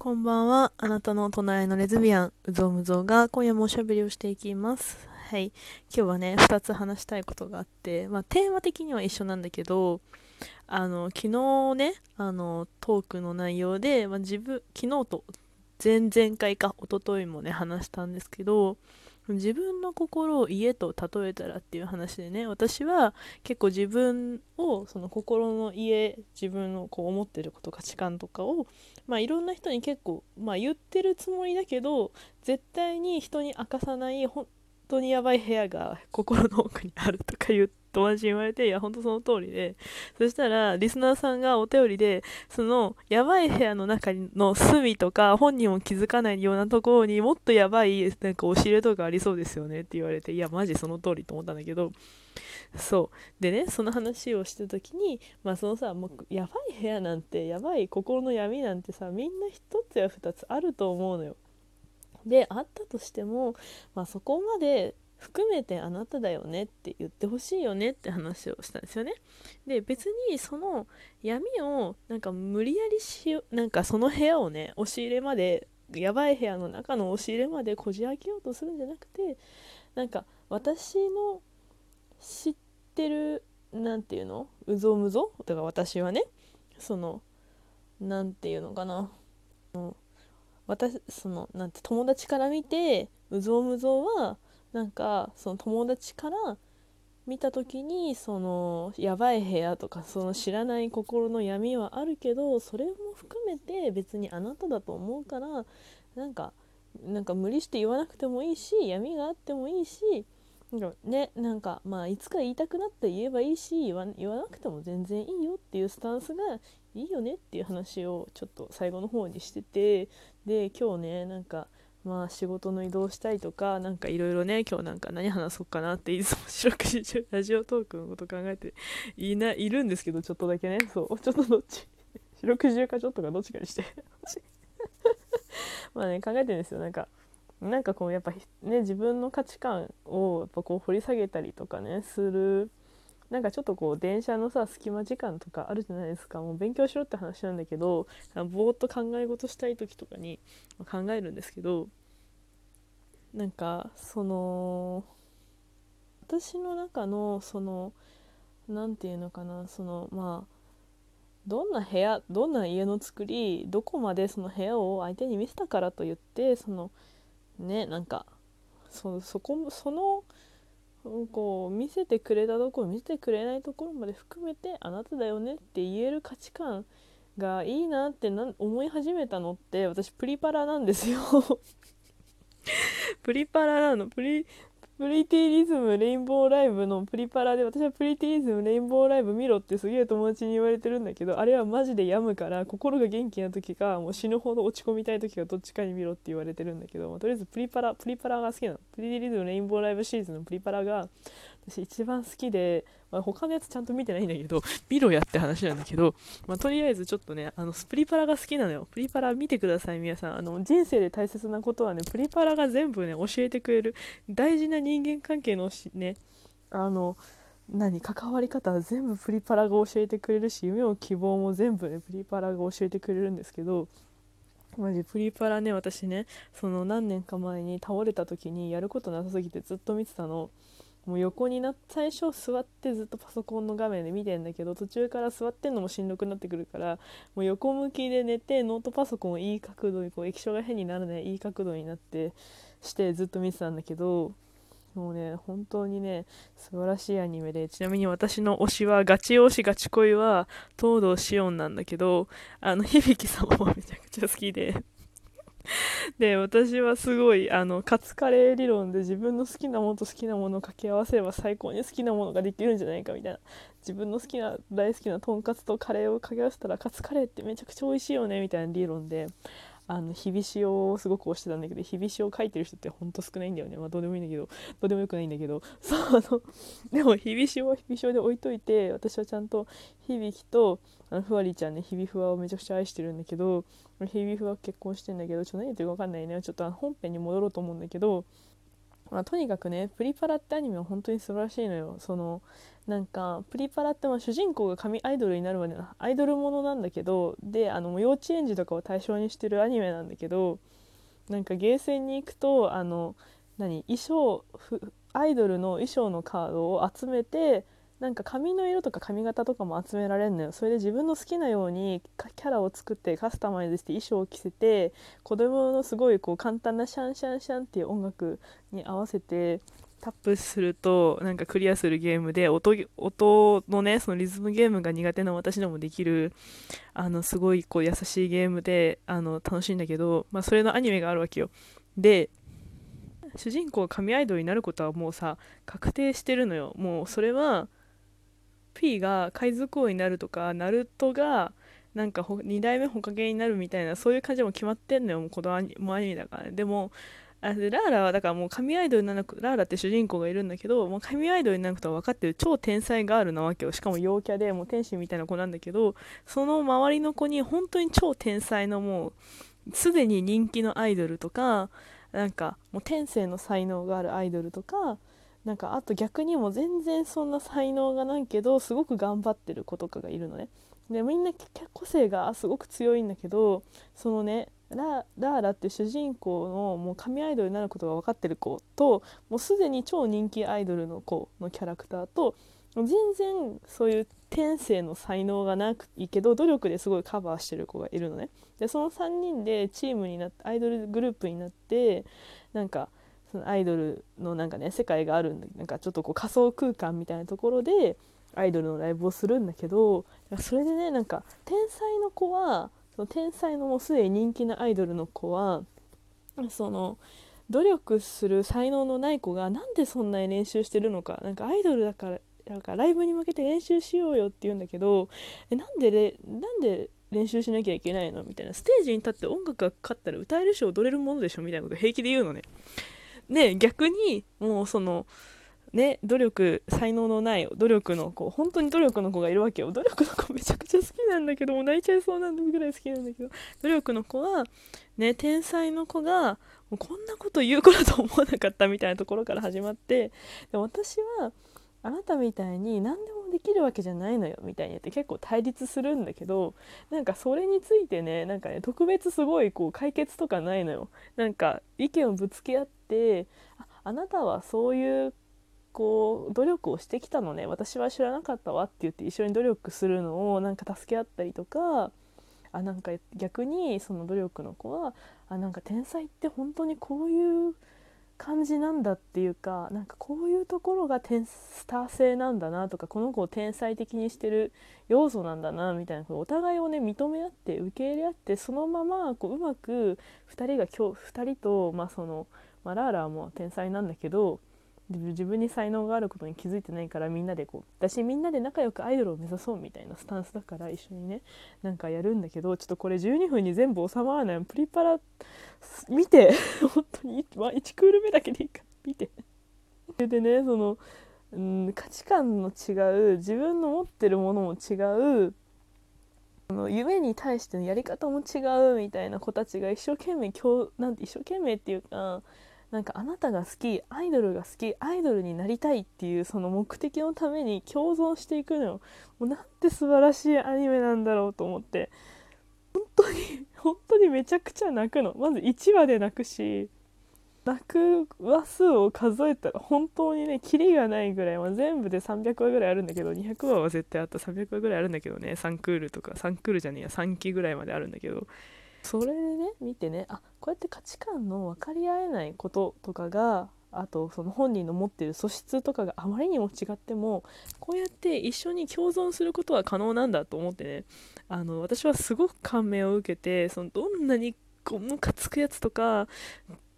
こんばんは。あなたの隣のレズビアン、うぞうむぞうが今夜もおしゃべりをしていきます。はい。今日はね、2つ話したいことがあって、まあ、テーマ的には一緒なんだけど、あの、昨日ね、あの、トークの内容で、まあ、自分、昨日と前々回か、一昨日もね、話したんですけど、自分の心を家と例えたらっていう話でね私は結構自分をその心の家自分のこう思ってること価値観とかをまあいろんな人に結構まあ言ってるつもりだけど絶対に人に明かさない本当にやばい部屋が心の奥にあるとか言って友達に言われていや本当その通りで。そしたらリスナーさんがお便りでそのやばい部屋の中の隅とか本人も気づかないようなところにもっとやばいなんか押し入れとかありそうですよねって言われていやマジその通りと思ったんだけど。そう。でねその話をした時にまあそのさもうやばい部屋なんてやばい心の闇なんてさみんな一つや二つあると思うのよ。であったとしても、まあ、そこまで含めてあなただよねって言ってほしいよねって話をしたんですよね。で別にその闇をなんか無理やりしよなんかその部屋をね押し入れまでやばい部屋の中の押し入れまでこじ開けようとするんじゃなくてなんか私の知ってるなんていうの？うぞうむぞ？だから私はねそのなんていうのかな？私そのなんて友達から見てうぞうむぞうはなんかその友達から見た時にそのやばい部屋とかその知らない心の闇はあるけどそれも含めて別にあなただと思うからなんかなんか無理して言わなくてもいいし闇があってもいいしねなんかまあいつか言いたくなって言えばいいし言わ言わなくても全然いいよっていうスタンスがいいよねっていう話をちょっと最後の方にしててで今日ねなんかまあ仕事の移動したいとかなんかいろいろね今日なんか何話そうかなっていつも四六時中ラジオトークのこと考えていないるんですけどちょっとだけね。そう。ちょっとどっち。四六時中かちょっとかどっちかにして。まあね考えてるんですよ。なんかなんかこうやっぱね自分の価値観をやっぱこう掘り下げたりとかねするなんかちょっとこう電車のさ隙間時間とかあるじゃないですか。もう勉強しろって話なんだけどぼーっと考え事したい時とかに考えるんですけどなんかその私の中のその何て言うのかなそのまあどんな部屋どんな家の作りどこまでその部屋を相手に見せたからといってそのねなんかそそこそのこう見せてくれたところ見せてくれないところまで含めてあなただよねって言える価値観がいいなってな思い始めたのって私プリパラなんですよ。プリパラなの。プリプリティリズムレインボーライブのプリパラで私はプリティリズムレインボーライブ見ろってすげえ友達に言われてるんだけどあれはマジで病むから心が元気な時かもう死ぬほど落ち込みたい時かどっちかに見ろって言われてるんだけど、ま、とりあえずプリパラプリパラが好きなの。プリティリズムレインボーライブシリーズのプリパラが私一番好きで、まあ、他のやつちゃんと見てないんだけど 見ろやって話なんだけど、まあ、とりあえずちょっとねあのプリパラが好きなのよ。プリパラ見てください皆さん。あの人生で大切なことはねプリパラが全部ね教えてくれる。大事な人間関係のねあの何関わり方は全部プリパラが教えてくれるし夢も希望も全部ねプリパラが教えてくれるんですけどマジプリパラね私ねその何年か前に倒れた時にやることなさすぎてずっと見てたの。もう横にな最初座ってずっとパソコンの画面で見てんだけど途中から座ってんのもしんどくなってくるからもう横向きで寝てノートパソコンをいい角度にこう液晶が変にならないいい角度になってしてずっと見てたんだけどもうね本当にね素晴らしいアニメでちなみに私の推しはガチ推しガチ恋は東堂シオンなんだけどあの響様もめちゃくちゃ好きで。で私はすごいあのカツカレー理論で自分の好きなものと好きなものを掛け合わせれば最高に好きなものができるんじゃないかみたいな。自分の好きな大好きなとんかつとカレーを掛け合わせたらカツカレーってめちゃくちゃ美味しいよねみたいな理論で。あの日々塩をすごく推してたんだけど日々塩を書いてる人ってほんと少ないんだよね。まあどうでもいいんだけどどうでもよくないんだけど。そうあのでも日々塩は日々塩で置いといて私はちゃんと響とあのふわりちゃんね日々ふわをめちゃくちゃ愛してるんだけど日々ふわ結婚してんだけどちょっと何言ってるか分かんないね。ちょっと本編に戻ろうと思うんだけどまあ、とにかくねプリパラってアニメは本当に素晴らしいのよ。そのなんかプリパラってまあ主人公が神アイドルになるまでのアイドルものなんだけどであの幼稚園児とかを対象にしてるアニメなんだけどなんかゲーセンに行くとあの何衣装アイドルの衣装のカードを集めてなんか髪の色とか髪型とかも集められるのよ。それで自分の好きなようにキャラを作ってカスタマイズして衣装を着せて子供のすごいこう簡単なシャンシャンシャンっていう音楽に合わせてタップするとなんかクリアするゲームで音音のねそのリズムゲームが苦手な私でもできるあのすごいこう優しいゲームであの楽しいんだけど、まあ、それのアニメがあるわけよ。で主人公が神アイドルになることはもうさ確定してるのよ。もうそれは P が海賊王になるとかナルトがなんか2代目ホカゲになるみたいなそういう感じも決まってんのよ。もうこのアニメだから、ね、でもあでラーラはだからもう神アイドルにならなくラーラって主人公がいるんだけどもう神アイドルになることは分かってる超天才ガールなわけよ。しかも陽キャでもう天使みたいな子なんだけどその周りの子に本当に超天才のもうすでに人気のアイドルとかなんかもう天性の才能があるアイドルとかなんかあと逆にも全然そんな才能がないけどすごく頑張ってる子とかがいるのね。でみんな個性がすごく強いんだけどそのねラーラって主人公のもう神アイドルになることが分かってる子ともうすでに超人気アイドルの子のキャラクターと全然そういう天性の才能がないいけど努力ですごいカバーしてる子がいるのね。でその3人でチームになってアイドルグループになってなんかそのアイドルのなんかね世界があるんでなんかちょっとこう仮想空間みたいなところでアイドルのライブをするんだけどそれでねなんか天才の子はその天才のもうすでに人気なアイドルの子はその努力する才能のない子がなんでそんなに練習してるのかなんかアイドルだからなんかライブに向けて練習しようよって言うんだけどえなんでなんで練習しなきゃいけないのみたいな。ステージに立って音楽がかかったら歌えるし踊れるものでしょみたいなこと平気で言うのね。で逆にもうそのね、努力才能のない努力の子本当に努力の子がいるわけよ。努力の子めちゃくちゃ好きなんだけども泣いちゃいそうなんぐらい好きなんだけど。努力の子は、ね、天才の子がもうこんなこと言う子だと思わなかったみたいなところから始まってで私はあなたみたいに何でもできるわけじゃないのよみたいに言って結構対立するんだけどなんかそれについてねなんかね特別すごいこう解決とかないのよ。なんか意見をぶつけ合ってああなたはそういうこう努力をしてきたのね。私は知らなかったわって言って一緒に努力するのをなんか助け合ったりとかあなんか逆にその努力の子はあなんか天才って本当にこういう感じなんだっていうかなんかこういうところが天スター性なんだなとかこの子を天才的にしてる要素なんだなみたいなお互いをね認め合って受け入れ合ってそのままこううまく2人が今日2人と、まあそのまあ、ラーラーも天才なんだけど自分に才能があることに気づいてないからみんなでこう私みんなで仲良くアイドルを目指そうみたいなスタンスだから一緒にねなんかやるんだけどちょっとこれ12分に全部収まらない。プリパラ見て 本当に 1, 1クール目だけでいいか。ら見て。でねその、うん、価値観の違う自分の持ってるものも違う夢に対してのやり方も違うみたいな子たちが一生懸命今日なんて一生懸命っていうかなんかあなたが好きアイドルが好きアイドルになりたいっていうその目的のために共存していくのよもうなんて素晴らしいアニメなんだろうと思って。本当に本当にめちゃくちゃ泣くのまず1話で泣くし泣く話数を数えたら本当にねキリがないぐらい、まあ、全部で300話ぐらいあるんだけど200話は絶対あった。300話ぐらいあるんだけどね3クールとか3クールじゃねえや3期ぐらいまであるんだけど。それでね見てねあこうやって価値観の分かり合えないこととかがあとその本人の持ってる素質とかがあまりにも違ってもこうやって一緒に共存することは可能なんだと思ってねあの私はすごく感銘を受けてそのどんなにこうムカつくやつとか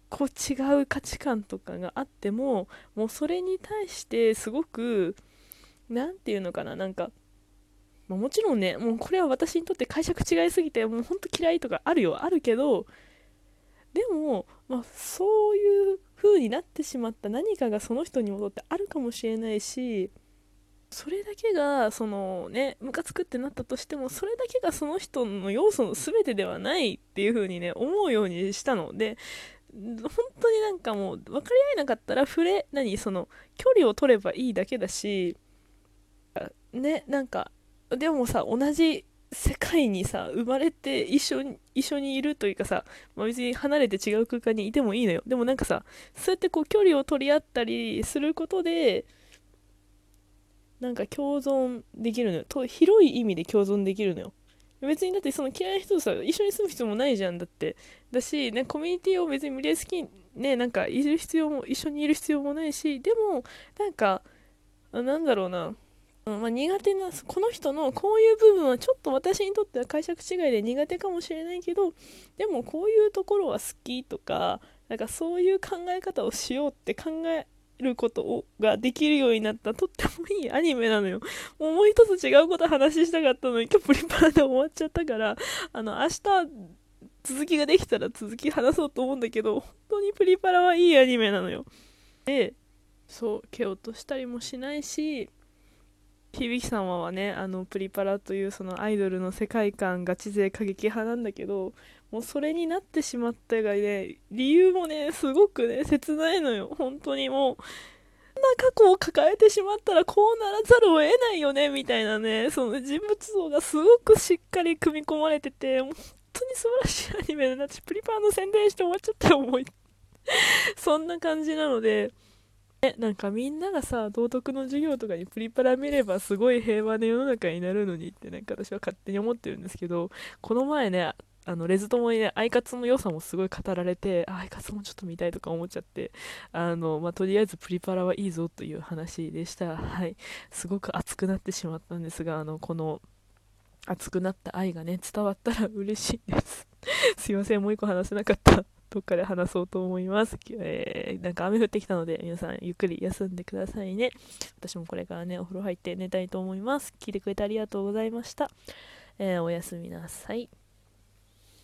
こう違う価値観とかがあってももうそれに対してすごく何て言うのかななんかまあ、もちろんねもうこれは私にとって解釈違いすぎてもうほんと嫌いとかあるよ。あるけどでも、まあ、そういう風になってしまった何かがその人に戻ってあるかもしれないしそれだけがそのねムカつくってなったとしてもそれだけがその人の要素の全てではないっていう風にね思うようにしたの。で本当になんかもう分かり合えなかったら触れ何その距離を取ればいいだけだしねなんかでもさ同じ世界にさ生まれて一緒に一緒にいるというかさ、まあ、別に離れて違う空間にいてもいいのよ。でもなんかさそうやってこう距離を取り合ったりすることでなんか共存できるのよ。と広い意味で共存できるのよ。別にだってその嫌いな人とさ一緒に住む必要もないじゃんだって。だし、ね、コミュニティを別に無理やり好きねなんかいる必要も一緒にいる必要もないしでもなんかなんだろうな。うんまあ、苦手なこの人のこういう部分はちょっと私にとっては解釈違いで苦手かもしれないけどでもこういうところは好きとかなんかそういう考え方をしようって考えることをができるようになったとってもいいアニメなのよ。もうもう一つ違うこと話したかったのに今日プリパラで終わっちゃったからあの明日続きができたら続き話そうと思うんだけど本当にプリパラはいいアニメなのよ。でそう蹴落としたりもしないし響様はねあのプリパラというそのアイドルの世界観ガチ勢過激派なんだけどもうそれになってしまったがね理由もねすごくね切ないのよ。本当に。もうこんな過去を抱えてしまったらこうならざるを得ないよねみたいなねその人物像がすごくしっかり組み込まれてて本当に素晴らしいアニメでなってプリパラの宣伝して終わっちゃったよ思い。そんな感じなのでえなんかみんながさ道徳の授業とかにプリパラ見ればすごい平和な世の中になるのにってなんか私は勝手に思ってるんですけどこの前ねあのレズ友にねアイカツの良さもすごい語られてアイカツもちょっと見たいとか思っちゃってあの、まあ、とりあえずプリパラはいいぞという話でした。はい。すごく熱くなってしまったんですがあのこの熱くなった愛がね伝わったら嬉しいです。すいませんもう一個話せなかった。どっかで話そうと思います。えー、なんか雨降ってきたので、皆さんゆっくり休んでくださいね。私もこれからね、お風呂入って寝たいと思います。聞いてくれてありがとうございました。えー、おやすみなさい。